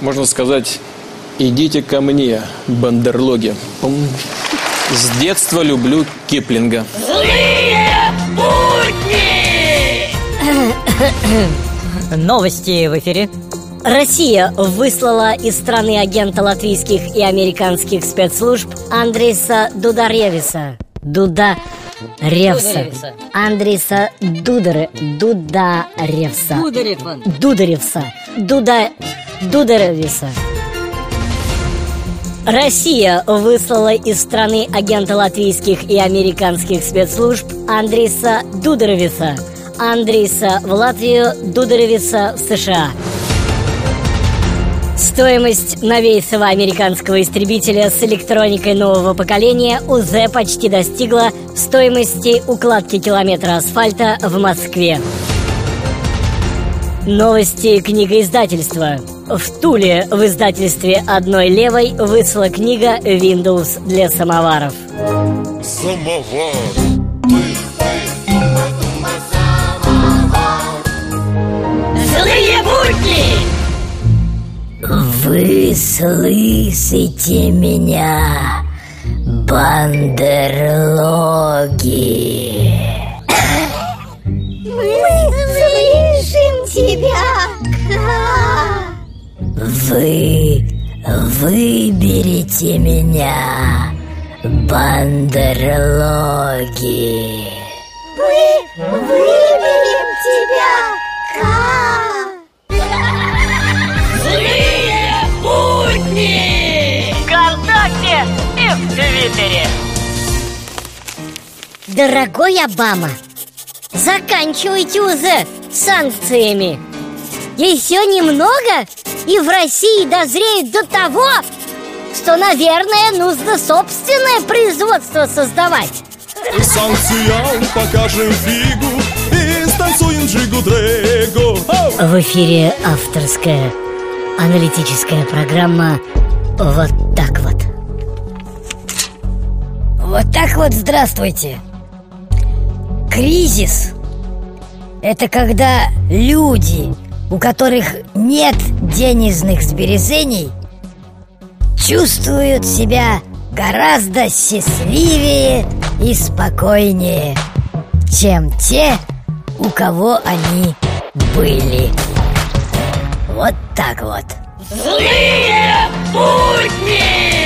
можно сказать, идите ко мне, бандерлоги. С детства люблю Киплинга. Злые будни! Новости в эфире. Россия выслала из страны агента латвийских и американских спецслужб Андреса Дударевиса. Дуда Ревса. Дударевса. Андреса Дударе... Дударевса. Дударев он. Дударевса. Дуда... Дударевиса. Россия выслала из страны агента латвийских и американских спецслужб Андреса Дударевиса. Андреса в Латвию, Дударевиса в США. Стоимость новейшего американского истребителя с электроникой нового поколения УЗ почти достигла стоимости укладки километра асфальта в Москве. Новости книгоиздательства. В Туле в издательстве «Одной левой» вышла книга Windows для самоваров. Самовар. Злые будни! Вы слышите меня, бандерлоги? Мы слышим тебя, Вы выберите меня, бандерлоги. Мы выберем тебя, Ка! Злые будни! ВКонтакте и в Твиттере. Дорогой Обама, заканчивайте уже санкциями. Еще немного, и в России дозреют до того, что, наверное, нужно собственное производство создавать. Санкциям покажем фигу и станцуем джигу-дрегу. В эфире авторская аналитическая программа «Вот так вот». Вот так вот здравствуйте. Кризис – это когда люди, у которых нет денежных сбережений, чувствуют себя гораздо счастливее и спокойнее, чем те, у кого они были. Вот так вот. Злые будни!